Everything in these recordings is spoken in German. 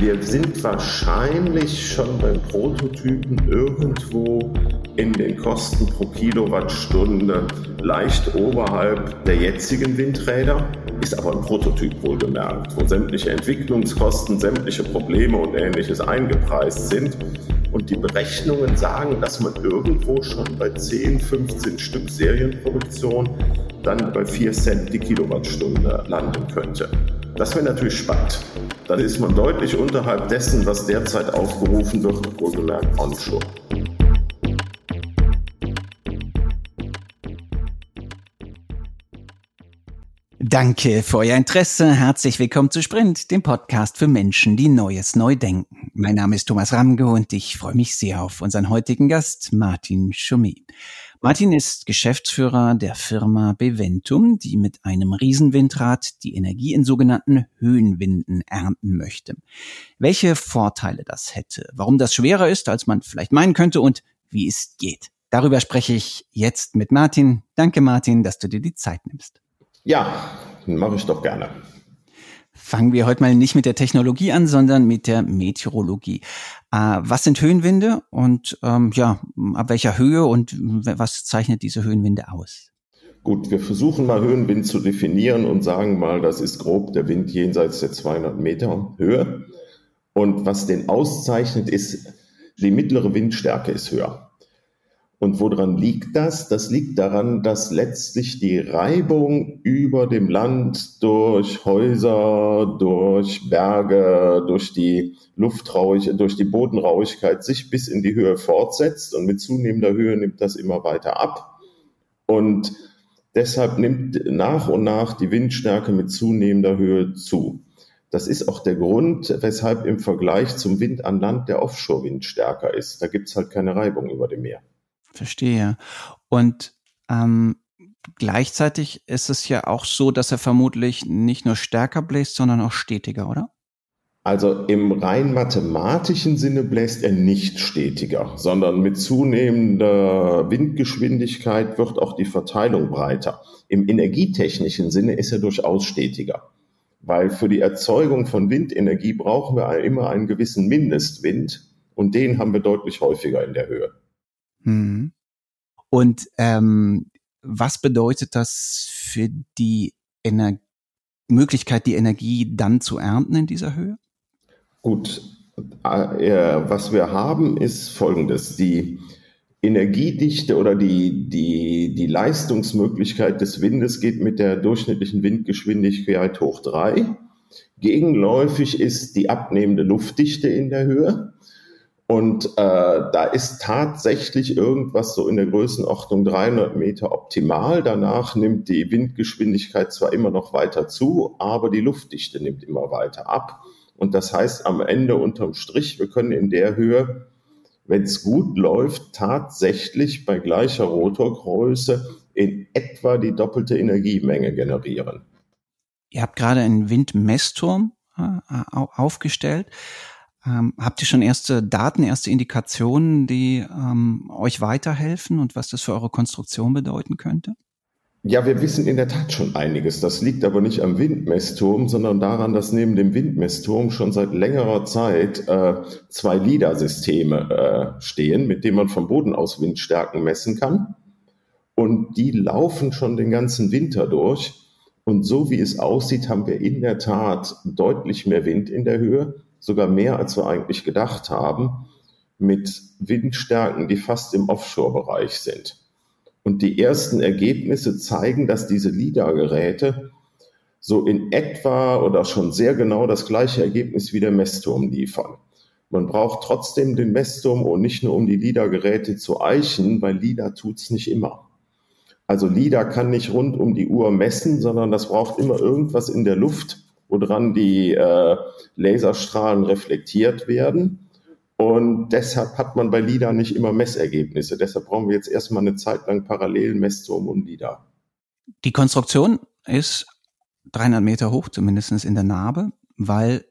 Wir sind wahrscheinlich schon beim Prototypen irgendwo in den Kosten pro Kilowattstunde leicht oberhalb der jetzigen Windräder. Ist aber ein Prototyp wohlgemerkt, wo sämtliche Entwicklungskosten, sämtliche Probleme und ähnliches eingepreist sind. Und die Berechnungen sagen, dass man irgendwo schon bei 10, 15 Stück Serienproduktion dann bei 4 Cent die Kilowattstunde landen könnte. Das wäre natürlich spannend. Dann ist man deutlich unterhalb dessen, was derzeit aufgerufen wird, wohlgemerkt onshore. Danke für euer Interesse. Herzlich willkommen zu Sprint, dem Podcast für Menschen, die Neues neu denken. Mein Name ist Thomas Ramge und ich freue mich sehr auf unseren heutigen Gast, Martin Schumi. Martin ist Geschäftsführer der Firma Beventum, die mit einem Riesenwindrad die Energie in sogenannten Höhenwinden ernten möchte. Welche Vorteile das hätte, warum das schwerer ist, als man vielleicht meinen könnte und wie es geht. Darüber spreche ich jetzt mit Martin. Danke Martin, dass du dir die Zeit nimmst. Ja, mache ich doch gerne. Fangen wir heute mal nicht mit der Technologie an, sondern mit der Meteorologie. Äh, was sind Höhenwinde und ähm, ja, ab welcher Höhe und was zeichnet diese Höhenwinde aus? Gut, wir versuchen mal Höhenwind zu definieren und sagen mal, das ist grob der Wind jenseits der 200 Meter Höhe. Und was den auszeichnet, ist, die mittlere Windstärke ist höher. Und woran liegt das? Das liegt daran, dass letztlich die Reibung über dem Land durch Häuser, durch Berge, durch die Luftrauigkeit, durch die Bodenrauigkeit sich bis in die Höhe fortsetzt und mit zunehmender Höhe nimmt das immer weiter ab. Und deshalb nimmt nach und nach die Windstärke mit zunehmender Höhe zu. Das ist auch der Grund, weshalb im Vergleich zum Wind an Land der Offshore-Wind stärker ist. Da gibt es halt keine Reibung über dem Meer. Verstehe. Und ähm, gleichzeitig ist es ja auch so, dass er vermutlich nicht nur stärker bläst, sondern auch stetiger, oder? Also im rein mathematischen Sinne bläst er nicht stetiger, sondern mit zunehmender Windgeschwindigkeit wird auch die Verteilung breiter. Im energietechnischen Sinne ist er durchaus stetiger, weil für die Erzeugung von Windenergie brauchen wir immer einen gewissen Mindestwind und den haben wir deutlich häufiger in der Höhe. Mhm. Und ähm, was bedeutet das für die Ener Möglichkeit, die Energie dann zu ernten in dieser Höhe? Gut, äh, was wir haben, ist Folgendes. Die Energiedichte oder die, die, die Leistungsmöglichkeit des Windes geht mit der durchschnittlichen Windgeschwindigkeit hoch drei. Gegenläufig ist die abnehmende Luftdichte in der Höhe. Und äh, da ist tatsächlich irgendwas so in der Größenordnung 300 Meter optimal. Danach nimmt die Windgeschwindigkeit zwar immer noch weiter zu, aber die Luftdichte nimmt immer weiter ab. Und das heißt am Ende unterm Strich, wir können in der Höhe, wenn es gut läuft, tatsächlich bei gleicher Rotorgröße in etwa die doppelte Energiemenge generieren. Ihr habt gerade einen Windmessturm äh, aufgestellt. Ähm, habt ihr schon erste Daten, erste Indikationen, die ähm, euch weiterhelfen und was das für eure Konstruktion bedeuten könnte? Ja, wir wissen in der Tat schon einiges. Das liegt aber nicht am Windmessturm, sondern daran, dass neben dem Windmessturm schon seit längerer Zeit äh, zwei LIDAR-Systeme äh, stehen, mit denen man vom Boden aus Windstärken messen kann. Und die laufen schon den ganzen Winter durch. Und so wie es aussieht, haben wir in der Tat deutlich mehr Wind in der Höhe sogar mehr, als wir eigentlich gedacht haben, mit Windstärken, die fast im Offshore-Bereich sind. Und die ersten Ergebnisse zeigen, dass diese LIDAR-Geräte so in etwa oder schon sehr genau das gleiche Ergebnis wie der Messturm liefern. Man braucht trotzdem den Messturm und nicht nur um die LIDAR-Geräte zu eichen, weil LIDAR tut's nicht immer. Also LIDAR kann nicht rund um die Uhr messen, sondern das braucht immer irgendwas in der Luft, woran die äh, Laserstrahlen reflektiert werden. Und deshalb hat man bei LIDAR nicht immer Messergebnisse. Deshalb brauchen wir jetzt erstmal eine Zeit lang parallel Messturm und LIDAR. Die Konstruktion ist 300 Meter hoch, zumindest in der Narbe, weil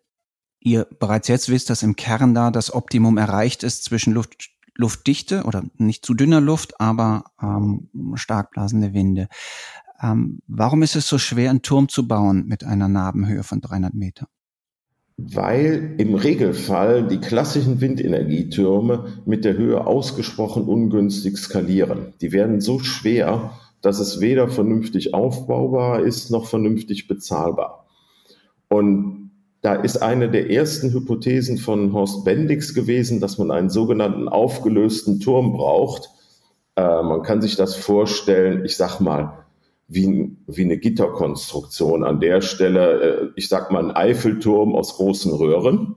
ihr bereits jetzt wisst, dass im Kern da das Optimum erreicht ist zwischen Luft, Luftdichte oder nicht zu dünner Luft, aber ähm, stark blasende Winde. Ähm, warum ist es so schwer, einen Turm zu bauen mit einer Narbenhöhe von 300 Meter? weil im Regelfall die klassischen Windenergietürme mit der Höhe ausgesprochen ungünstig skalieren. Die werden so schwer, dass es weder vernünftig aufbaubar ist noch vernünftig bezahlbar. Und da ist eine der ersten Hypothesen von Horst Bendix gewesen, dass man einen sogenannten aufgelösten Turm braucht. Äh, man kann sich das vorstellen, ich sag mal, wie, wie eine Gitterkonstruktion. An der Stelle, äh, ich sag mal, ein Eiffelturm aus großen Röhren.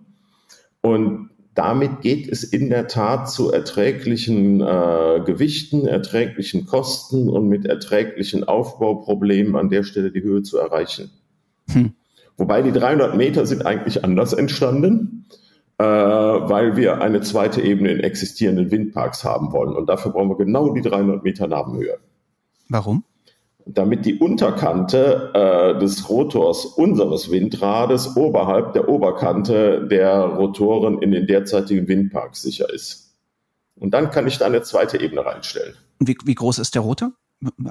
Und damit geht es in der Tat zu erträglichen äh, Gewichten, erträglichen Kosten und mit erträglichen Aufbauproblemen an der Stelle die Höhe zu erreichen. Hm. Wobei die 300 Meter sind eigentlich anders entstanden, äh, weil wir eine zweite Ebene in existierenden Windparks haben wollen. Und dafür brauchen wir genau die 300 Meter Nabenhöhe. Warum? Damit die Unterkante äh, des Rotors unseres Windrades oberhalb der Oberkante der Rotoren in den derzeitigen Windparks sicher ist. Und dann kann ich da eine zweite Ebene reinstellen. Wie, wie groß ist der Rotor?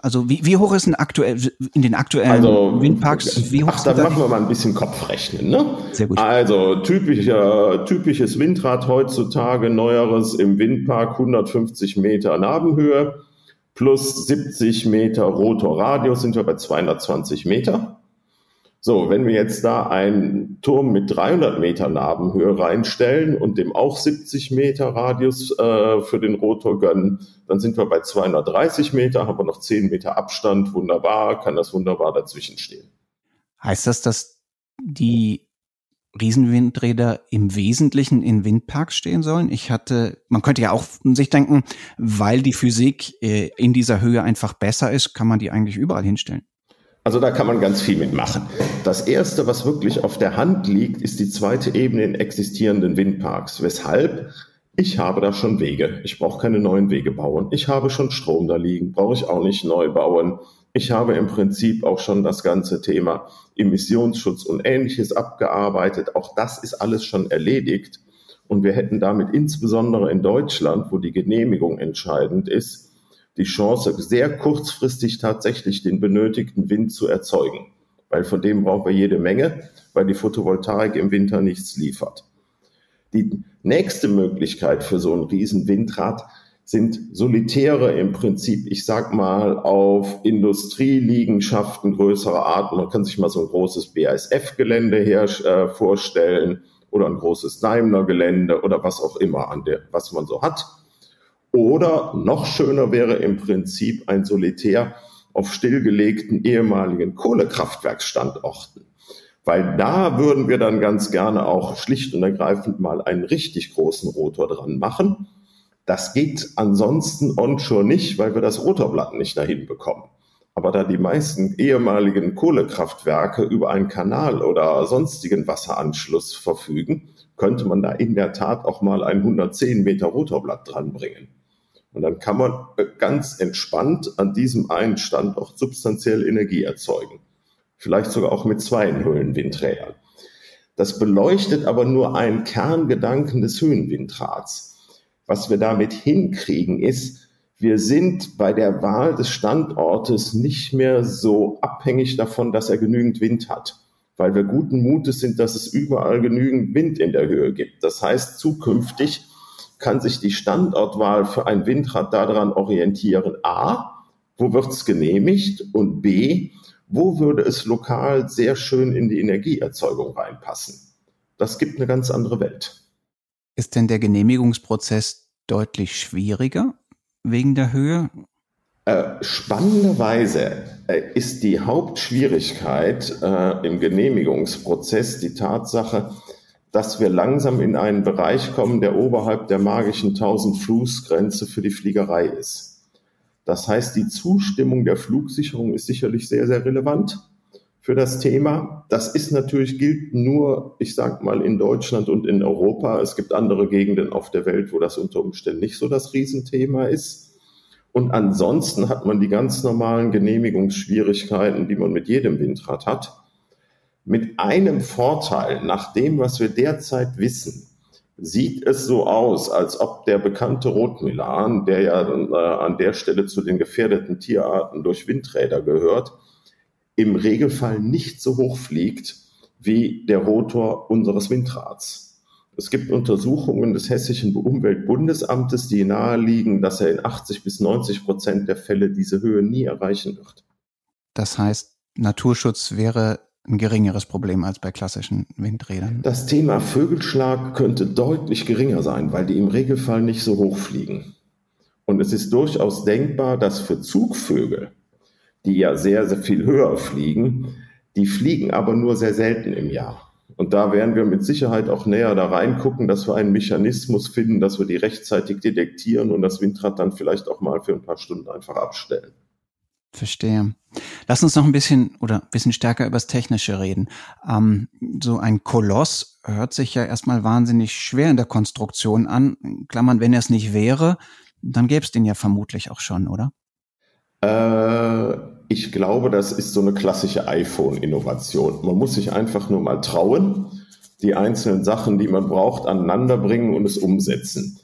Also wie, wie hoch ist ein aktuell in den aktuellen also, Windparks? Wie hoch ach, dann machen wir mal ein bisschen Kopfrechnen. Ne? Sehr gut. Also typischer, typisches Windrad heutzutage, neueres im Windpark 150 Meter Nabenhöhe plus 70 Meter Rotorradius sind wir bei 220 Meter. So, wenn wir jetzt da einen Turm mit 300 Meter Nabenhöhe reinstellen und dem auch 70 Meter Radius äh, für den Rotor gönnen, dann sind wir bei 230 Meter, haben wir noch 10 Meter Abstand, wunderbar, kann das wunderbar dazwischen stehen. Heißt das, dass die Riesenwindräder im Wesentlichen in Windparks stehen sollen. Ich hatte, man könnte ja auch sich denken, weil die Physik äh, in dieser Höhe einfach besser ist, kann man die eigentlich überall hinstellen. Also da kann man ganz viel mitmachen. Das erste, was wirklich auf der Hand liegt, ist die zweite Ebene in existierenden Windparks. Weshalb? Ich habe da schon Wege. Ich brauche keine neuen Wege bauen. Ich habe schon Strom da liegen. Brauche ich auch nicht neu bauen. Ich habe im Prinzip auch schon das ganze Thema Emissionsschutz und ähnliches abgearbeitet. Auch das ist alles schon erledigt. Und wir hätten damit insbesondere in Deutschland, wo die Genehmigung entscheidend ist, die Chance, sehr kurzfristig tatsächlich den benötigten Wind zu erzeugen. Weil von dem brauchen wir jede Menge, weil die Photovoltaik im Winter nichts liefert. Die nächste Möglichkeit für so ein Riesenwindrad sind Solitäre im Prinzip, ich sag mal, auf Industrieliegenschaften größerer Art. Man kann sich mal so ein großes BASF-Gelände her äh, vorstellen oder ein großes Daimler-Gelände oder was auch immer, an der, was man so hat. Oder noch schöner wäre im Prinzip ein Solitär auf stillgelegten ehemaligen Kohlekraftwerksstandorten. Weil da würden wir dann ganz gerne auch schlicht und ergreifend mal einen richtig großen Rotor dran machen das geht ansonsten onshore nicht, weil wir das Rotorblatt nicht dahin bekommen. Aber da die meisten ehemaligen Kohlekraftwerke über einen Kanal oder sonstigen Wasseranschluss verfügen, könnte man da in der Tat auch mal ein 110 Meter Rotorblatt dranbringen. Und dann kann man ganz entspannt an diesem einen Standort substanziell Energie erzeugen. Vielleicht sogar auch mit zwei Höhenwindrädern. Das beleuchtet aber nur einen Kerngedanken des Höhenwindrads. Was wir damit hinkriegen, ist, wir sind bei der Wahl des Standortes nicht mehr so abhängig davon, dass er genügend Wind hat, weil wir guten Mutes sind, dass es überall genügend Wind in der Höhe gibt. Das heißt, zukünftig kann sich die Standortwahl für ein Windrad daran orientieren, a, wo wird es genehmigt und b, wo würde es lokal sehr schön in die Energieerzeugung reinpassen. Das gibt eine ganz andere Welt. Ist denn der Genehmigungsprozess deutlich schwieriger wegen der Höhe? Äh, spannenderweise äh, ist die Hauptschwierigkeit äh, im Genehmigungsprozess die Tatsache, dass wir langsam in einen Bereich kommen, der oberhalb der magischen 1000 Fußgrenze für die Fliegerei ist. Das heißt, die Zustimmung der Flugsicherung ist sicherlich sehr, sehr relevant für das Thema. Das ist natürlich, gilt nur, ich sag mal, in Deutschland und in Europa. Es gibt andere Gegenden auf der Welt, wo das unter Umständen nicht so das Riesenthema ist. Und ansonsten hat man die ganz normalen Genehmigungsschwierigkeiten, die man mit jedem Windrad hat. Mit einem Vorteil, nach dem, was wir derzeit wissen, sieht es so aus, als ob der bekannte Rotmilan, der ja äh, an der Stelle zu den gefährdeten Tierarten durch Windräder gehört, im Regelfall nicht so hoch fliegt wie der Rotor unseres Windrads. Es gibt Untersuchungen des Hessischen Umweltbundesamtes, die naheliegen, dass er in 80 bis 90 Prozent der Fälle diese Höhe nie erreichen wird. Das heißt, Naturschutz wäre ein geringeres Problem als bei klassischen Windrädern. Das Thema Vögelschlag könnte deutlich geringer sein, weil die im Regelfall nicht so hoch fliegen. Und es ist durchaus denkbar, dass für Zugvögel, die ja sehr, sehr viel höher fliegen, die fliegen aber nur sehr selten im Jahr. Und da werden wir mit Sicherheit auch näher da reingucken, dass wir einen Mechanismus finden, dass wir die rechtzeitig detektieren und das Windrad dann vielleicht auch mal für ein paar Stunden einfach abstellen. Verstehe. Lass uns noch ein bisschen oder ein bisschen stärker übers Technische reden. Ähm, so ein Koloss hört sich ja erstmal wahnsinnig schwer in der Konstruktion an. Klammern, wenn er es nicht wäre, dann gäbe es den ja vermutlich auch schon, oder? Äh, ich glaube, das ist so eine klassische iPhone-Innovation. Man muss sich einfach nur mal trauen, die einzelnen Sachen, die man braucht, aneinander bringen und es umsetzen.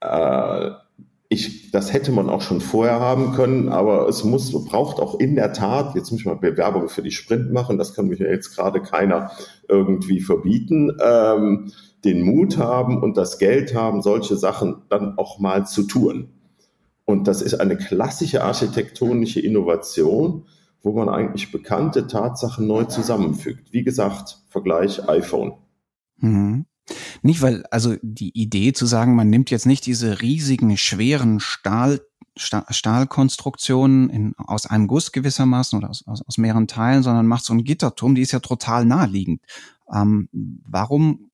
Äh, ich, das hätte man auch schon vorher haben können, aber es muss, braucht auch in der Tat, jetzt muss ich mal Bewerbung für die Sprint machen, das kann mich ja jetzt gerade keiner irgendwie verbieten, ähm, den Mut haben und das Geld haben, solche Sachen dann auch mal zu tun. Und das ist eine klassische architektonische Innovation, wo man eigentlich bekannte Tatsachen neu zusammenfügt. Wie gesagt, Vergleich iPhone. Mhm. Nicht, weil, also die Idee zu sagen, man nimmt jetzt nicht diese riesigen, schweren Stahl, Stahlkonstruktionen in, aus einem Guss gewissermaßen oder aus, aus, aus mehreren Teilen, sondern macht so einen Gitterturm, die ist ja total naheliegend. Ähm, warum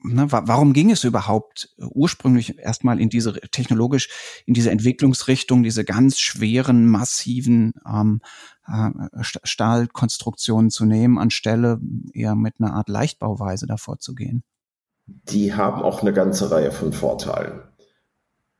Ne, warum ging es überhaupt ursprünglich erstmal in diese technologisch in diese Entwicklungsrichtung, diese ganz schweren, massiven ähm, äh, Stahlkonstruktionen zu nehmen, anstelle eher mit einer Art Leichtbauweise davor zu gehen? Die haben auch eine ganze Reihe von Vorteilen.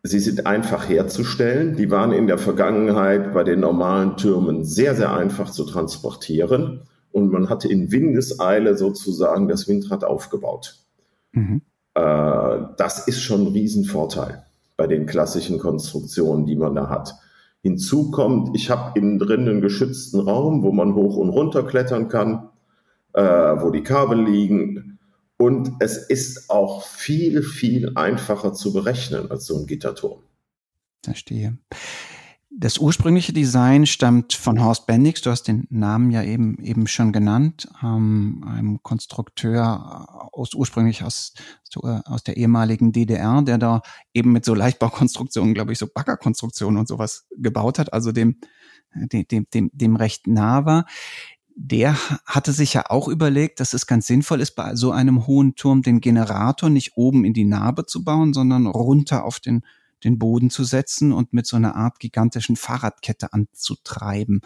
Sie sind einfach herzustellen. Die waren in der Vergangenheit bei den normalen Türmen sehr, sehr einfach zu transportieren. Und man hatte in Windeseile sozusagen das Windrad aufgebaut. Mhm. Äh, das ist schon ein Riesenvorteil bei den klassischen Konstruktionen, die man da hat. Hinzu kommt, ich habe innen drin einen geschützten Raum, wo man hoch und runter klettern kann, äh, wo die Kabel liegen. Und es ist auch viel, viel einfacher zu berechnen als so ein Gitterturm. Verstehe. Das ursprüngliche Design stammt von Horst Bendix. Du hast den Namen ja eben, eben schon genannt. Ähm, einem Konstrukteur aus, ursprünglich aus, äh, aus der ehemaligen DDR, der da eben mit so Leichtbaukonstruktionen, glaube ich, so Baggerkonstruktionen und sowas gebaut hat, also dem, dem, dem, dem recht nah war. Der hatte sich ja auch überlegt, dass es ganz sinnvoll ist, bei so einem hohen Turm den Generator nicht oben in die Narbe zu bauen, sondern runter auf den den Boden zu setzen und mit so einer Art gigantischen Fahrradkette anzutreiben.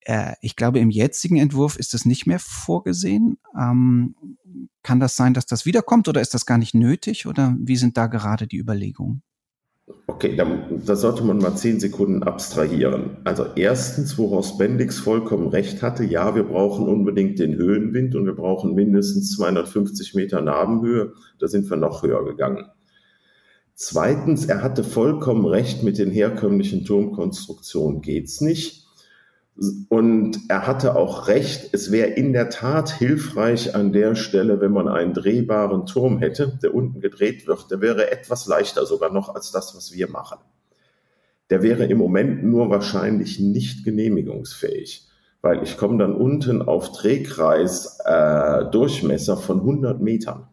Äh, ich glaube, im jetzigen Entwurf ist das nicht mehr vorgesehen. Ähm, kann das sein, dass das wiederkommt oder ist das gar nicht nötig oder wie sind da gerade die Überlegungen? Okay, da, da, sollte man mal zehn Sekunden abstrahieren. Also erstens, woraus Bendix vollkommen recht hatte, ja, wir brauchen unbedingt den Höhenwind und wir brauchen mindestens 250 Meter Nabenhöhe. Da sind wir noch höher gegangen. Zweitens, er hatte vollkommen recht, mit den herkömmlichen Turmkonstruktionen geht's nicht. Und er hatte auch recht, es wäre in der Tat hilfreich an der Stelle, wenn man einen drehbaren Turm hätte, der unten gedreht wird. Der wäre etwas leichter sogar noch als das, was wir machen. Der wäre im Moment nur wahrscheinlich nicht genehmigungsfähig, weil ich komme dann unten auf Drehkreis äh, Durchmesser von 100 Metern.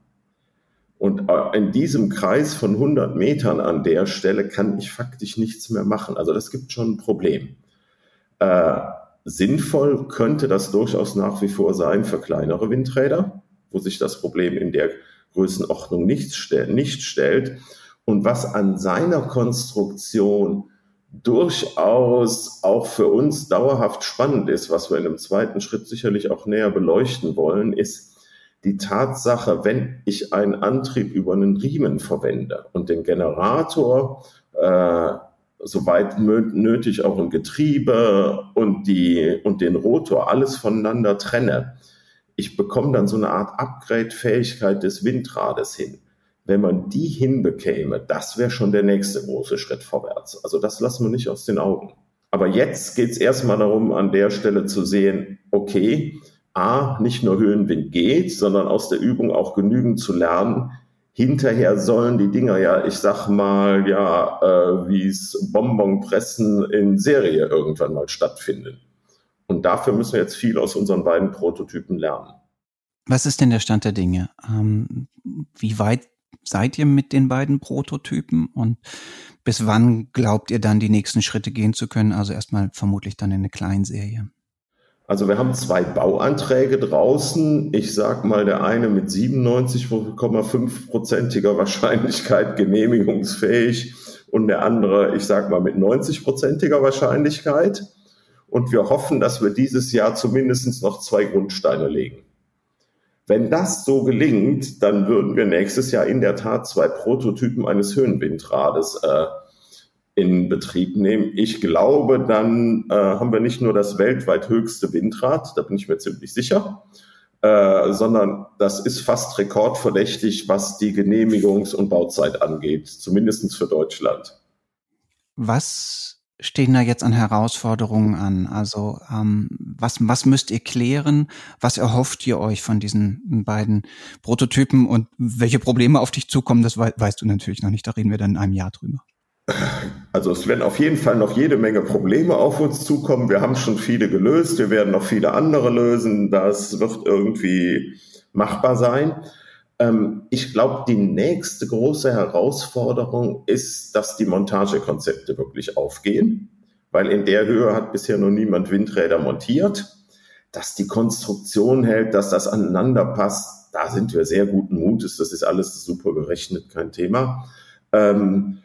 Und äh, in diesem Kreis von 100 Metern an der Stelle kann ich faktisch nichts mehr machen. Also das gibt schon ein Problem. Äh, sinnvoll könnte das durchaus nach wie vor sein für kleinere Windräder, wo sich das Problem in der Größenordnung nicht, stell nicht stellt. Und was an seiner Konstruktion durchaus auch für uns dauerhaft spannend ist, was wir in einem zweiten Schritt sicherlich auch näher beleuchten wollen, ist, die Tatsache, wenn ich einen Antrieb über einen Riemen verwende und den Generator, äh, soweit nötig auch ein Getriebe und, die, und den Rotor alles voneinander trenne, ich bekomme dann so eine Art Upgrade-Fähigkeit des Windrades hin. Wenn man die hinbekäme, das wäre schon der nächste große Schritt vorwärts. Also das lassen wir nicht aus den Augen. Aber jetzt geht es erstmal darum, an der Stelle zu sehen, okay, A, nicht nur Höhenwind geht, sondern aus der Übung auch genügend zu lernen. Hinterher sollen die Dinger ja, ich sag mal, ja, äh, wie es Bonbonpressen in Serie irgendwann mal stattfinden. Und dafür müssen wir jetzt viel aus unseren beiden Prototypen lernen. Was ist denn der Stand der Dinge? Ähm, wie weit seid ihr mit den beiden Prototypen und bis wann glaubt ihr dann die nächsten Schritte gehen zu können? Also erstmal vermutlich dann in eine Kleinserie. Also wir haben zwei Bauanträge draußen. Ich sag mal, der eine mit 97,5-prozentiger Wahrscheinlichkeit genehmigungsfähig und der andere, ich sag mal, mit 90-prozentiger Wahrscheinlichkeit. Und wir hoffen, dass wir dieses Jahr zumindest noch zwei Grundsteine legen. Wenn das so gelingt, dann würden wir nächstes Jahr in der Tat zwei Prototypen eines Höhenwindrades äh, in Betrieb nehmen. Ich glaube, dann äh, haben wir nicht nur das weltweit höchste Windrad, da bin ich mir ziemlich sicher, äh, sondern das ist fast rekordverdächtig, was die Genehmigungs- und Bauzeit angeht, zumindest für Deutschland. Was stehen da jetzt an Herausforderungen an? Also ähm, was, was müsst ihr klären? Was erhofft ihr euch von diesen beiden Prototypen und welche Probleme auf dich zukommen? Das we weißt du natürlich noch nicht. Da reden wir dann in einem Jahr drüber. Also es werden auf jeden Fall noch jede Menge Probleme auf uns zukommen. Wir haben schon viele gelöst. Wir werden noch viele andere lösen. Das wird irgendwie machbar sein. Ähm, ich glaube, die nächste große Herausforderung ist, dass die Montagekonzepte wirklich aufgehen, weil in der Höhe hat bisher noch niemand Windräder montiert. Dass die Konstruktion hält, dass das aneinander passt, da sind wir sehr guten Mutes. Das ist alles super gerechnet, kein Thema. Ähm,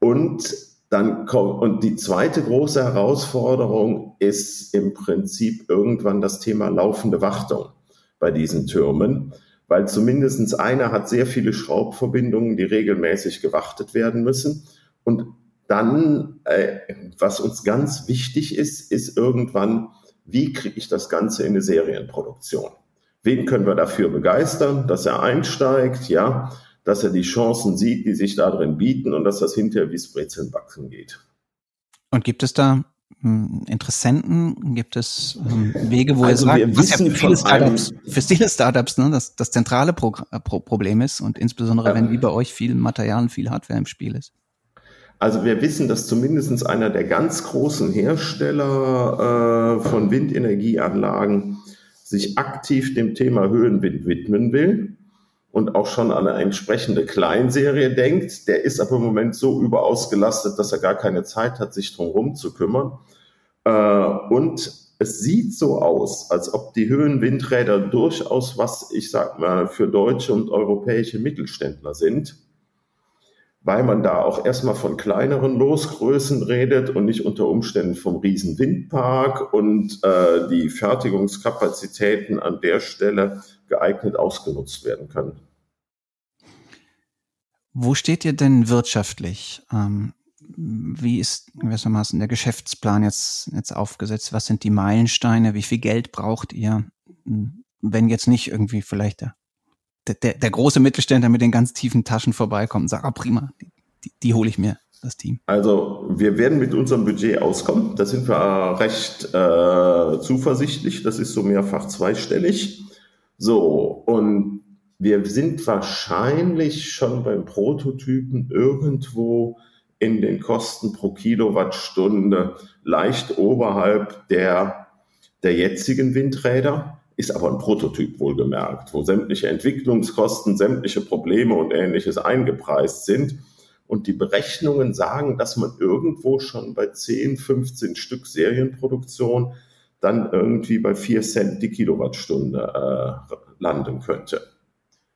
und dann kommt, und die zweite große Herausforderung ist im Prinzip irgendwann das Thema laufende Wartung bei diesen Türmen weil zumindestens einer hat sehr viele Schraubverbindungen, die regelmäßig gewartet werden müssen. Und dann, äh, was uns ganz wichtig ist, ist irgendwann, wie kriege ich das Ganze in eine Serienproduktion? Wen können wir dafür begeistern, dass er einsteigt, ja, dass er die Chancen sieht, die sich da drin bieten und dass das hinterher wie Brezeln backen geht. Und gibt es da hm, Interessenten? Gibt es ähm, Wege, wo also ihr sagt, was ja für viele Startups, für viele Startups ne, das, das zentrale Pro Pro Problem ist und insbesondere, wenn wie bei euch viel Material und viel Hardware im Spiel ist? Also wir wissen, dass zumindest einer der ganz großen Hersteller äh, von Windenergieanlagen sich aktiv dem Thema Höhenwind widmen will und auch schon an eine entsprechende Kleinserie denkt. Der ist aber im Moment so überausgelastet, dass er gar keine Zeit hat, sich drum zu kümmern. Äh, und es sieht so aus, als ob die Höhenwindräder durchaus was, ich sag mal, für deutsche und europäische Mittelständler sind, weil man da auch erstmal von kleineren Losgrößen redet und nicht unter Umständen vom riesen Windpark und äh, die Fertigungskapazitäten an der Stelle geeignet ausgenutzt werden können. Wo steht ihr denn wirtschaftlich? Ähm, wie ist gewissermaßen der Geschäftsplan jetzt, jetzt aufgesetzt? Was sind die Meilensteine? Wie viel Geld braucht ihr? Wenn jetzt nicht irgendwie vielleicht der, der, der große Mittelständler mit den ganz tiefen Taschen vorbeikommt und sagt, ah, prima, die, die, hole ich mir das Team? Also wir werden mit unserem Budget auskommen. Da sind wir recht äh, zuversichtlich. Das ist so mehrfach zweistellig. So, und wir sind wahrscheinlich schon beim Prototypen irgendwo in den Kosten pro Kilowattstunde leicht oberhalb der, der jetzigen Windräder, ist aber ein Prototyp wohlgemerkt, wo sämtliche Entwicklungskosten, sämtliche Probleme und ähnliches eingepreist sind. Und die Berechnungen sagen, dass man irgendwo schon bei 10, 15 Stück Serienproduktion dann irgendwie bei 4 Cent die Kilowattstunde äh, landen könnte.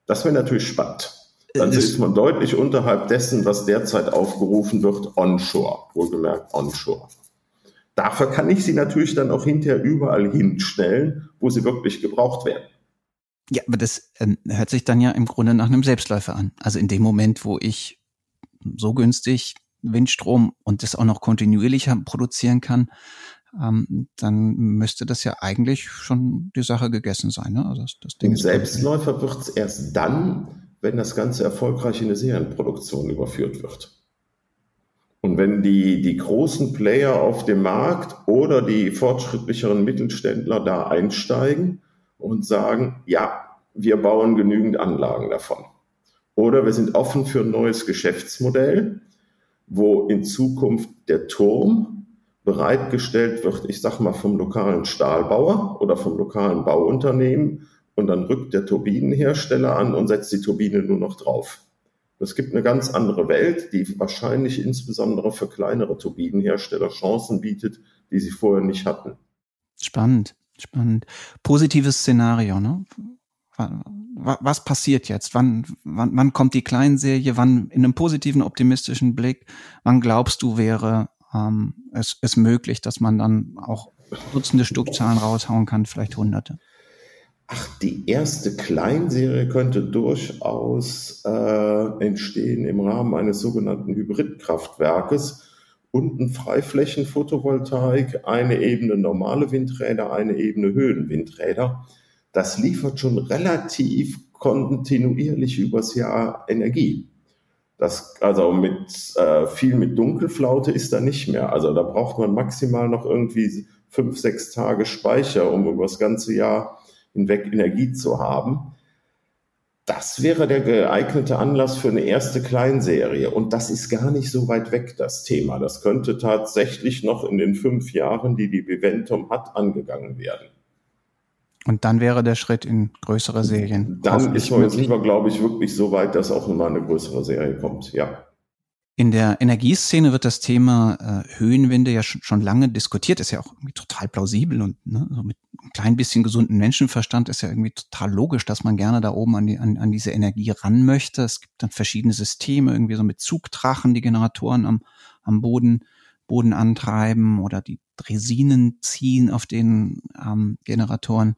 Das wäre natürlich spannend. Dann ist, ist man deutlich unterhalb dessen, was derzeit aufgerufen wird, onshore, wohlgemerkt onshore. Dafür kann ich sie natürlich dann auch hinterher überall hinstellen, wo sie wirklich gebraucht werden. Ja, aber das äh, hört sich dann ja im Grunde nach einem Selbstläufer an. Also in dem Moment, wo ich so günstig Windstrom und das auch noch kontinuierlich produzieren kann, ähm, dann müsste das ja eigentlich schon die Sache gegessen sein. Ne? Also das, das Ding Ein Selbstläufer wird es erst dann, wenn das Ganze erfolgreich in eine Serienproduktion überführt wird. Und wenn die, die großen Player auf dem Markt oder die fortschrittlicheren Mittelständler da einsteigen und sagen, ja, wir bauen genügend Anlagen davon. Oder wir sind offen für ein neues Geschäftsmodell, wo in Zukunft der Turm bereitgestellt wird, ich sage mal vom lokalen Stahlbauer oder vom lokalen Bauunternehmen und dann rückt der Turbinenhersteller an und setzt die Turbine nur noch drauf. Es gibt eine ganz andere Welt, die wahrscheinlich insbesondere für kleinere Turbinenhersteller Chancen bietet, die sie vorher nicht hatten. Spannend, spannend. Positives Szenario, ne? Was passiert jetzt? Wann, wann, wann kommt die Kleinserie? Wann in einem positiven, optimistischen Blick? Wann glaubst du, wäre ähm, es, es möglich, dass man dann auch Dutzende Stückzahlen raushauen kann, vielleicht Hunderte? Ach, die erste Kleinserie könnte durchaus äh, entstehen im Rahmen eines sogenannten Hybridkraftwerkes. Unten Freiflächen-Photovoltaik, eine Ebene normale Windräder, eine Ebene Höhenwindräder. Das liefert schon relativ kontinuierlich übers Jahr Energie. Das, also mit äh, viel mit Dunkelflaute ist da nicht mehr. Also da braucht man maximal noch irgendwie fünf, sechs Tage Speicher, um über das ganze Jahr hinweg Energie zu haben. Das wäre der geeignete Anlass für eine erste Kleinserie. Und das ist gar nicht so weit weg, das Thema. Das könnte tatsächlich noch in den fünf Jahren, die die Viventum hat, angegangen werden. Und dann wäre der Schritt in größere Serien. Dann ist man jetzt lieber, glaube ich, wirklich so weit, dass auch mal eine größere Serie kommt, ja. In der Energieszene wird das Thema äh, Höhenwinde ja schon, schon lange diskutiert, ist ja auch total plausibel und ne, so mit ein klein bisschen gesunden Menschenverstand ist ja irgendwie total logisch, dass man gerne da oben an, die, an, an diese Energie ran möchte. Es gibt dann verschiedene Systeme, irgendwie so mit Zugdrachen, die Generatoren am, am Boden, Boden antreiben oder die Dresinen ziehen, auf den ähm, Generatoren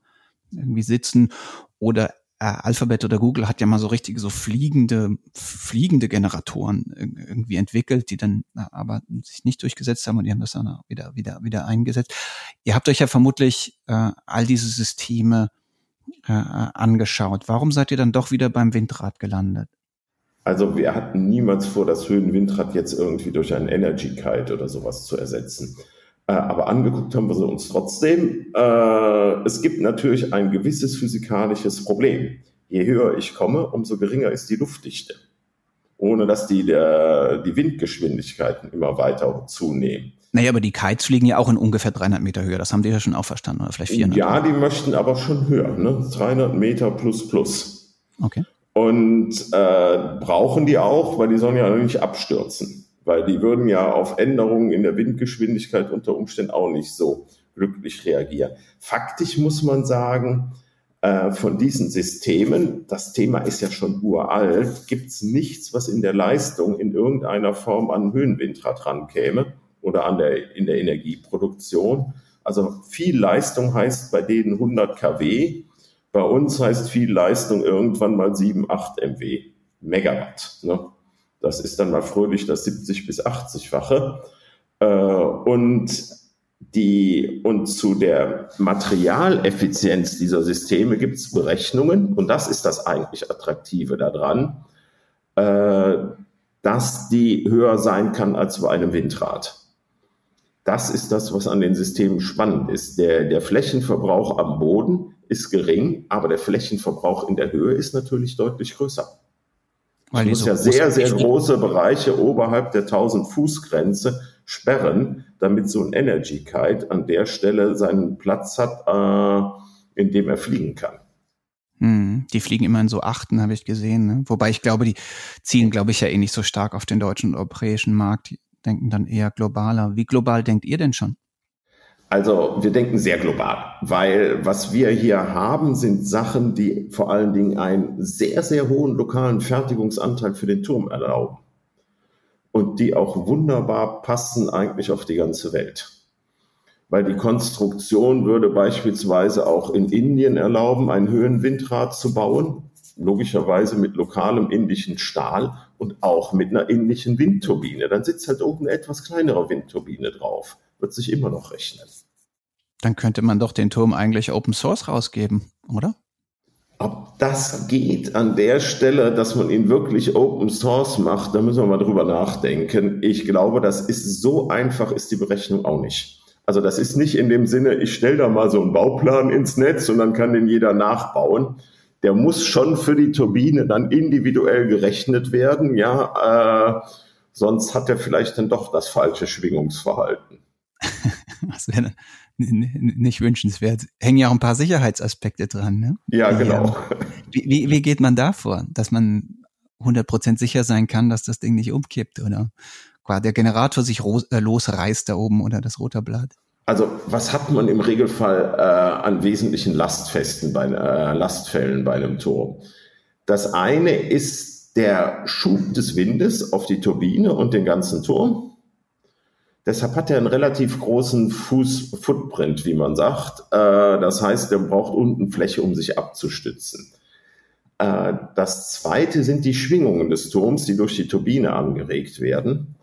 irgendwie sitzen oder äh, Alphabet oder Google hat ja mal so richtige so fliegende fliegende Generatoren irgendwie entwickelt, die dann aber sich nicht durchgesetzt haben und die haben das dann wieder wieder wieder eingesetzt. Ihr habt euch ja vermutlich äh, all diese Systeme äh, angeschaut. Warum seid ihr dann doch wieder beim Windrad gelandet? Also wir hatten niemals vor, das Höhenwindrad jetzt irgendwie durch ein Energy Kite oder sowas zu ersetzen. Äh, aber angeguckt haben wir sie uns trotzdem. Äh, es gibt natürlich ein gewisses physikalisches Problem. Je höher ich komme, umso geringer ist die Luftdichte. Ohne dass die, der, die Windgeschwindigkeiten immer weiter zunehmen. Naja, aber die Kites fliegen ja auch in ungefähr 300 Meter Höhe. Das haben die ja schon auch verstanden, oder vielleicht 400? Ja, die möchten aber schon höher, ne? 300 Meter plus plus. Okay. Und äh, brauchen die auch, weil die sollen ja nicht abstürzen weil die würden ja auf Änderungen in der Windgeschwindigkeit unter Umständen auch nicht so glücklich reagieren. Faktisch muss man sagen, äh, von diesen Systemen, das Thema ist ja schon uralt, gibt es nichts, was in der Leistung in irgendeiner Form an Höhenwindrad rankäme oder an der, in der Energieproduktion. Also viel Leistung heißt bei denen 100 kW. Bei uns heißt viel Leistung irgendwann mal 7, 8 MW, Megawatt. Ne? Das ist dann mal fröhlich das 70 bis 80-fache. Äh, und die, und zu der Materialeffizienz dieser Systeme gibt es Berechnungen, und das ist das eigentlich Attraktive daran, äh, dass die höher sein kann als bei einem Windrad. Das ist das, was an den Systemen spannend ist. Der, der Flächenverbrauch am Boden ist gering, aber der Flächenverbrauch in der Höhe ist natürlich deutlich größer. Weil muss ja sehr, sehr große Bereiche oberhalb der 1000 Fuß Grenze sperren, damit so ein Energy Kite an der Stelle seinen Platz hat, äh, in dem er fliegen kann. Hm, die fliegen immer in so Achten, habe ich gesehen. Ne? Wobei ich glaube, die zielen, glaube ich, ja eh nicht so stark auf den deutschen und europäischen Markt. Die denken dann eher globaler. Wie global denkt ihr denn schon? Also wir denken sehr global, weil was wir hier haben, sind Sachen, die vor allen Dingen einen sehr, sehr hohen lokalen Fertigungsanteil für den Turm erlauben. Und die auch wunderbar passen eigentlich auf die ganze Welt. Weil die Konstruktion würde beispielsweise auch in Indien erlauben, ein Höhenwindrad zu bauen, logischerweise mit lokalem indischen Stahl und auch mit einer indischen Windturbine. Dann sitzt halt oben eine etwas kleinere Windturbine drauf wird sich immer noch rechnen. Dann könnte man doch den Turm eigentlich Open Source rausgeben, oder? Ob das geht an der Stelle, dass man ihn wirklich Open Source macht, da müssen wir mal drüber nachdenken. Ich glaube, das ist so einfach, ist die Berechnung auch nicht. Also das ist nicht in dem Sinne, ich stelle da mal so einen Bauplan ins Netz und dann kann den jeder nachbauen. Der muss schon für die Turbine dann individuell gerechnet werden, ja, äh, sonst hat er vielleicht dann doch das falsche Schwingungsverhalten. Was wäre nicht wünschenswert. Hängen ja auch ein paar Sicherheitsaspekte dran, ne? Ja, genau. Wie, wie, wie geht man da vor, dass man 100% sicher sein kann, dass das Ding nicht umkippt oder der Generator sich äh, losreißt da oben oder das Rotorblatt? Also was hat man im Regelfall äh, an wesentlichen Lastfesten bei, äh, Lastfällen bei einem Turm? Das eine ist der Schub des Windes auf die Turbine und den ganzen Turm. Deshalb hat er einen relativ großen Fuß Footprint, wie man sagt. Äh, das heißt, er braucht unten Fläche, um sich abzustützen. Äh, das zweite sind die Schwingungen des Turms, die durch die Turbine angeregt werden.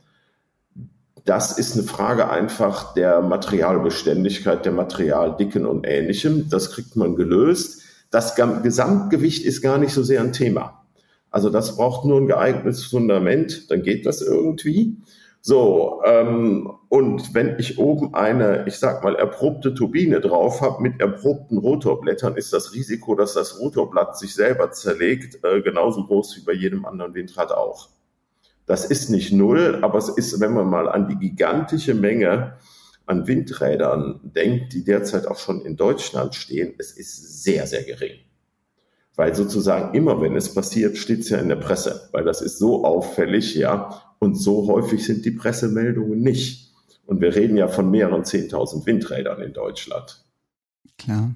Das ist eine Frage einfach der Materialbeständigkeit, der Materialdicken und ähnlichem. Das kriegt man gelöst. Das Gesamtgewicht ist gar nicht so sehr ein Thema. Also das braucht nur ein geeignetes Fundament, dann geht das irgendwie. So, ähm, und wenn ich oben eine, ich sag mal, erprobte Turbine drauf habe mit erprobten Rotorblättern, ist das Risiko, dass das Rotorblatt sich selber zerlegt, äh, genauso groß wie bei jedem anderen Windrad auch. Das ist nicht null, aber es ist, wenn man mal an die gigantische Menge an Windrädern denkt, die derzeit auch schon in Deutschland stehen, es ist sehr, sehr gering. Weil sozusagen immer, wenn es passiert, steht es ja in der Presse, weil das ist so auffällig, ja, und so häufig sind die Pressemeldungen nicht. Und wir reden ja von mehreren 10.000 Windrädern in Deutschland. Klar.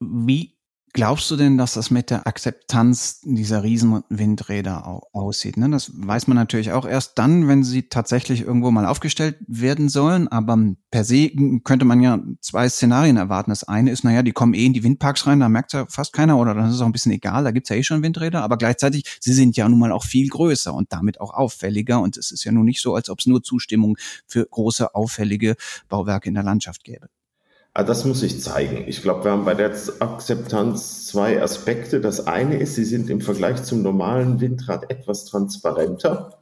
Wie Glaubst du denn, dass das mit der Akzeptanz dieser Riesenwindräder aussieht? Ne? Das weiß man natürlich auch erst dann, wenn sie tatsächlich irgendwo mal aufgestellt werden sollen. Aber per se könnte man ja zwei Szenarien erwarten. Das eine ist, naja, die kommen eh in die Windparks rein, da merkt ja fast keiner oder dann ist es auch ein bisschen egal, da gibt's ja eh schon Windräder. Aber gleichzeitig, sie sind ja nun mal auch viel größer und damit auch auffälliger. Und es ist ja nun nicht so, als ob es nur Zustimmung für große, auffällige Bauwerke in der Landschaft gäbe. Ah, das muss ich zeigen. Ich glaube, wir haben bei der Akzeptanz zwei Aspekte. Das eine ist, sie sind im Vergleich zum normalen Windrad etwas transparenter,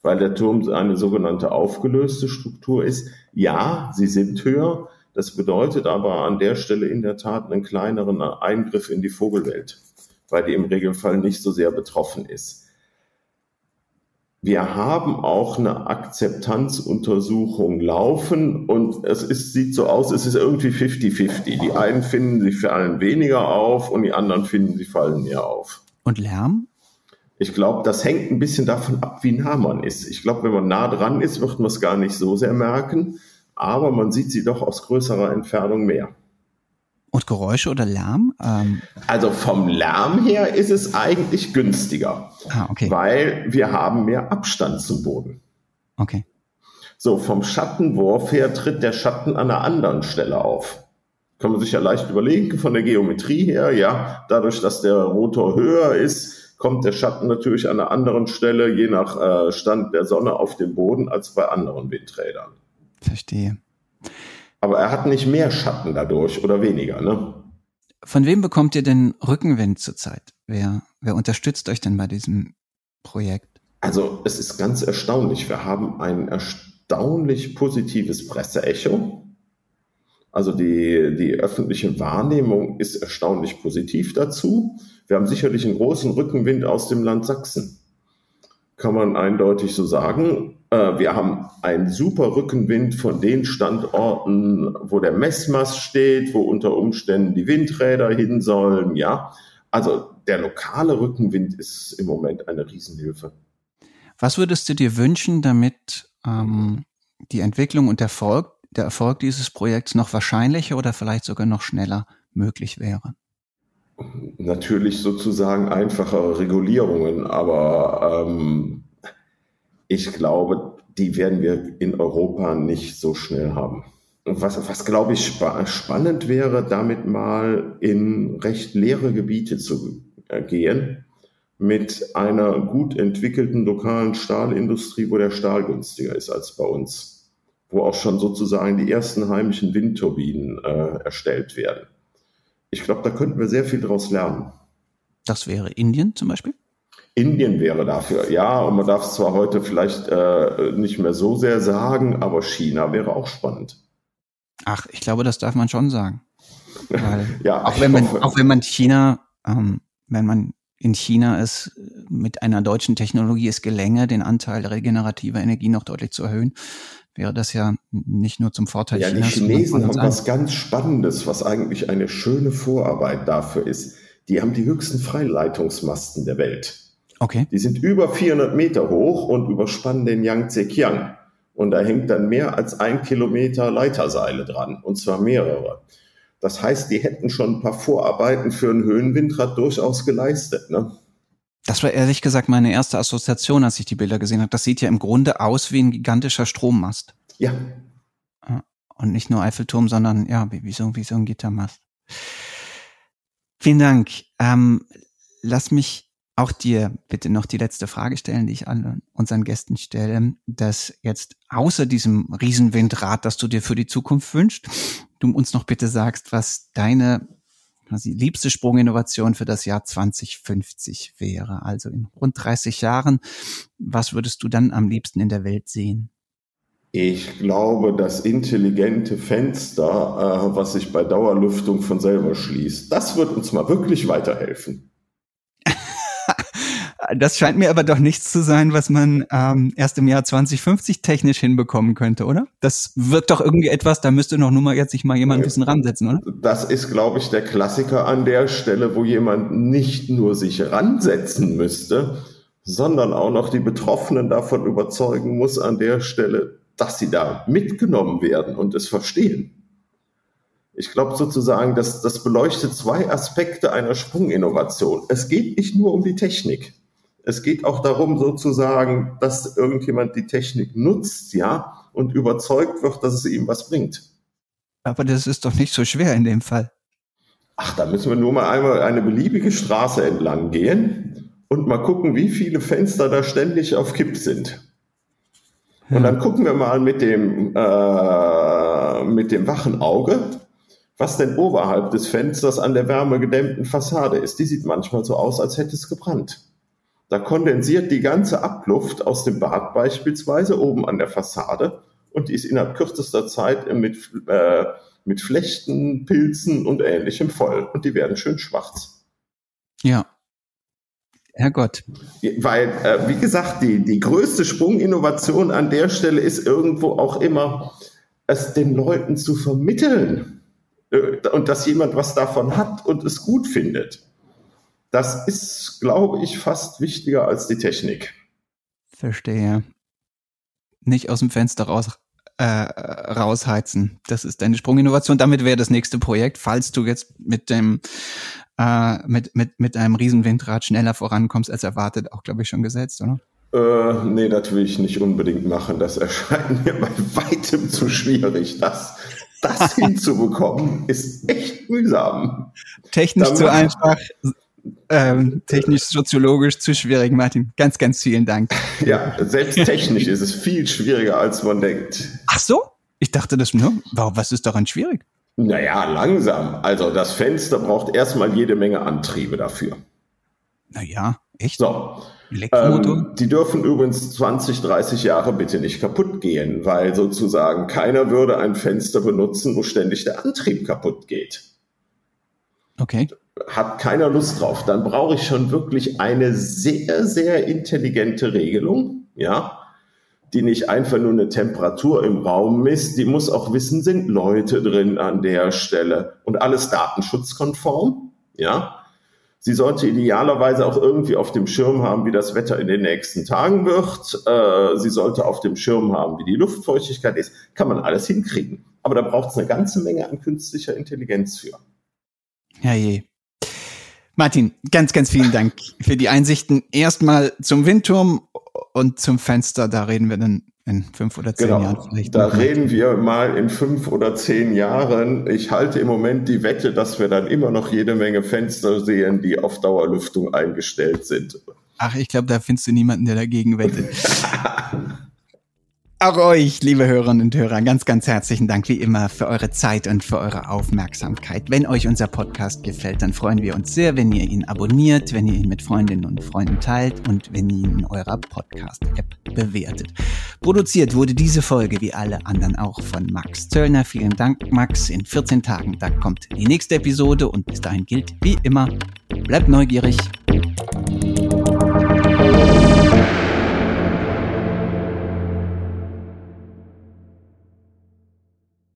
weil der Turm eine sogenannte aufgelöste Struktur ist. Ja, sie sind höher. Das bedeutet aber an der Stelle in der Tat einen kleineren Eingriff in die Vogelwelt, weil die im Regelfall nicht so sehr betroffen ist. Wir haben auch eine Akzeptanzuntersuchung laufen und es ist, sieht so aus, es ist irgendwie 50-50. Die einen finden, sie fallen weniger auf und die anderen finden, sie fallen mehr auf. Und Lärm? Ich glaube, das hängt ein bisschen davon ab, wie nah man ist. Ich glaube, wenn man nah dran ist, wird man es gar nicht so sehr merken, aber man sieht sie doch aus größerer Entfernung mehr. Und Geräusche oder Lärm? Ähm also vom Lärm her ist es eigentlich günstiger, ah, okay. weil wir haben mehr Abstand zum Boden. Okay. So, vom Schattenwurf her tritt der Schatten an einer anderen Stelle auf. Kann man sich ja leicht überlegen, von der Geometrie her, ja, dadurch, dass der Rotor höher ist, kommt der Schatten natürlich an einer anderen Stelle, je nach äh, Stand der Sonne auf dem Boden, als bei anderen Windrädern. Verstehe. Aber er hat nicht mehr Schatten dadurch oder weniger, ne? Von wem bekommt ihr denn Rückenwind zurzeit? Wer, wer unterstützt euch denn bei diesem Projekt? Also es ist ganz erstaunlich. Wir haben ein erstaunlich positives Presseecho. Also die, die öffentliche Wahrnehmung ist erstaunlich positiv dazu. Wir haben sicherlich einen großen Rückenwind aus dem Land Sachsen. Kann man eindeutig so sagen. Äh, wir haben einen super Rückenwind von den Standorten, wo der Messmast steht, wo unter Umständen die Windräder hin sollen. Ja, also der lokale Rückenwind ist im Moment eine Riesenhilfe. Was würdest du dir wünschen, damit ähm, die Entwicklung und Erfolg, der Erfolg dieses Projekts noch wahrscheinlicher oder vielleicht sogar noch schneller möglich wäre? Natürlich sozusagen einfachere Regulierungen, aber ähm, ich glaube, die werden wir in Europa nicht so schnell haben. Was, was glaube ich spa spannend wäre, damit mal in recht leere Gebiete zu äh, gehen mit einer gut entwickelten lokalen Stahlindustrie, wo der Stahl günstiger ist als bei uns, wo auch schon sozusagen die ersten heimischen Windturbinen äh, erstellt werden. Ich glaube, da könnten wir sehr viel daraus lernen. Das wäre Indien zum Beispiel? Indien wäre dafür, ja, und man darf es zwar heute vielleicht äh, nicht mehr so sehr sagen, aber China wäre auch spannend. Ach, ich glaube, das darf man schon sagen. Weil ja, auch wenn man, auch wenn man China, ähm, wenn man in China es mit einer deutschen Technologie es gelänge, den Anteil regenerativer Energie noch deutlich zu erhöhen, wäre das ja nicht nur zum Vorteil ja, Chinas. Ja, die Chinesen haben was ganz Spannendes, was eigentlich eine schöne Vorarbeit dafür ist. Die haben die höchsten Freileitungsmasten der Welt. Okay. Die sind über 400 Meter hoch und überspannen den Yangtze-Kiang. Und da hängt dann mehr als ein Kilometer Leiterseile dran, und zwar mehrere. Das heißt, die hätten schon ein paar Vorarbeiten für ein Höhenwindrad durchaus geleistet. Ne? Das war ehrlich gesagt meine erste Assoziation, als ich die Bilder gesehen habe. Das sieht ja im Grunde aus wie ein gigantischer Strommast. Ja. Und nicht nur Eiffelturm, sondern ja, wie, so, wie so ein Gittermast. Vielen Dank. Ähm, lass mich auch dir bitte noch die letzte Frage stellen, die ich allen unseren Gästen stelle, dass jetzt außer diesem Riesenwindrad, das du dir für die Zukunft wünschst, du uns noch bitte sagst, was deine quasi liebste Sprunginnovation für das Jahr 2050 wäre. Also in rund 30 Jahren, was würdest du dann am liebsten in der Welt sehen? Ich glaube, das intelligente Fenster, äh, was sich bei Dauerlüftung von selber schließt, das wird uns mal wirklich weiterhelfen. Das scheint mir aber doch nichts zu sein, was man ähm, erst im Jahr 2050 technisch hinbekommen könnte, oder? Das wird doch irgendwie etwas, da müsste noch nur mal jetzt sich mal jemand ein bisschen ransetzen, oder? Das ist, glaube ich, der Klassiker an der Stelle, wo jemand nicht nur sich ransetzen müsste, sondern auch noch die Betroffenen davon überzeugen muss an der Stelle, dass sie da mitgenommen werden und es verstehen. Ich glaube sozusagen, dass das beleuchtet zwei Aspekte einer Sprunginnovation. Es geht nicht nur um die Technik. Es geht auch darum, sozusagen, dass irgendjemand die Technik nutzt, ja, und überzeugt wird, dass es ihm was bringt. Aber das ist doch nicht so schwer in dem Fall. Ach, da müssen wir nur mal einmal eine beliebige Straße entlang gehen und mal gucken, wie viele Fenster da ständig auf Kipp sind. Und dann gucken wir mal mit dem, äh, mit dem wachen Auge, was denn oberhalb des Fensters an der wärmegedämmten Fassade ist. Die sieht manchmal so aus, als hätte es gebrannt. Da kondensiert die ganze Abluft aus dem Bad beispielsweise oben an der Fassade und die ist innerhalb kürzester Zeit mit, äh, mit Flechten, Pilzen und ähnlichem voll und die werden schön schwarz. Ja. Herrgott. Weil, äh, wie gesagt, die, die größte Sprunginnovation an der Stelle ist irgendwo auch immer, es den Leuten zu vermitteln äh, und dass jemand was davon hat und es gut findet. Das ist, glaube ich, fast wichtiger als die Technik. Verstehe. Nicht aus dem Fenster raus, äh, rausheizen. Das ist deine Sprunginnovation. Damit wäre das nächste Projekt, falls du jetzt mit dem äh, mit, mit, mit einem Riesenwindrad schneller vorankommst als erwartet, auch, glaube ich, schon gesetzt, oder? Äh, nee, das will ich nicht unbedingt machen. Das erscheint mir bei weitem zu schwierig. Das, das hinzubekommen, ist echt mühsam. Technisch zu einfach, ähm, technisch, soziologisch zu schwierig, Martin. Ganz, ganz vielen Dank. Ja, selbst technisch ist es viel schwieriger, als man denkt. Ach so? Ich dachte das nur. Warum, was ist daran schwierig? Naja, langsam. Also das Fenster braucht erstmal jede Menge Antriebe dafür. Naja, echt? So. Elektromotor? Ähm, die dürfen übrigens 20, 30 Jahre bitte nicht kaputt gehen, weil sozusagen keiner würde ein Fenster benutzen, wo ständig der Antrieb kaputt geht. Okay hat keiner Lust drauf, dann brauche ich schon wirklich eine sehr, sehr intelligente Regelung, ja, die nicht einfach nur eine Temperatur im Raum misst, die muss auch wissen, sind Leute drin an der Stelle und alles datenschutzkonform, ja. Sie sollte idealerweise auch irgendwie auf dem Schirm haben, wie das Wetter in den nächsten Tagen wird. Äh, sie sollte auf dem Schirm haben, wie die Luftfeuchtigkeit ist. Kann man alles hinkriegen. Aber da braucht es eine ganze Menge an künstlicher Intelligenz für. Ja je. Martin, ganz, ganz vielen Dank für die Einsichten. Erstmal zum Windturm und zum Fenster, da reden wir dann in fünf oder zehn genau. Jahren vielleicht. Da reden wir mal in fünf oder zehn Jahren. Ich halte im Moment die Wette, dass wir dann immer noch jede Menge Fenster sehen, die auf Dauerlüftung eingestellt sind. Ach, ich glaube, da findest du niemanden, der dagegen wettet. Auch euch, liebe Hörerinnen und Hörer, ganz, ganz herzlichen Dank wie immer für eure Zeit und für eure Aufmerksamkeit. Wenn euch unser Podcast gefällt, dann freuen wir uns sehr, wenn ihr ihn abonniert, wenn ihr ihn mit Freundinnen und Freunden teilt und wenn ihr ihn in eurer Podcast-App bewertet. Produziert wurde diese Folge wie alle anderen auch von Max Zöllner. Vielen Dank, Max. In 14 Tagen, da kommt die nächste Episode und bis dahin gilt wie immer, bleibt neugierig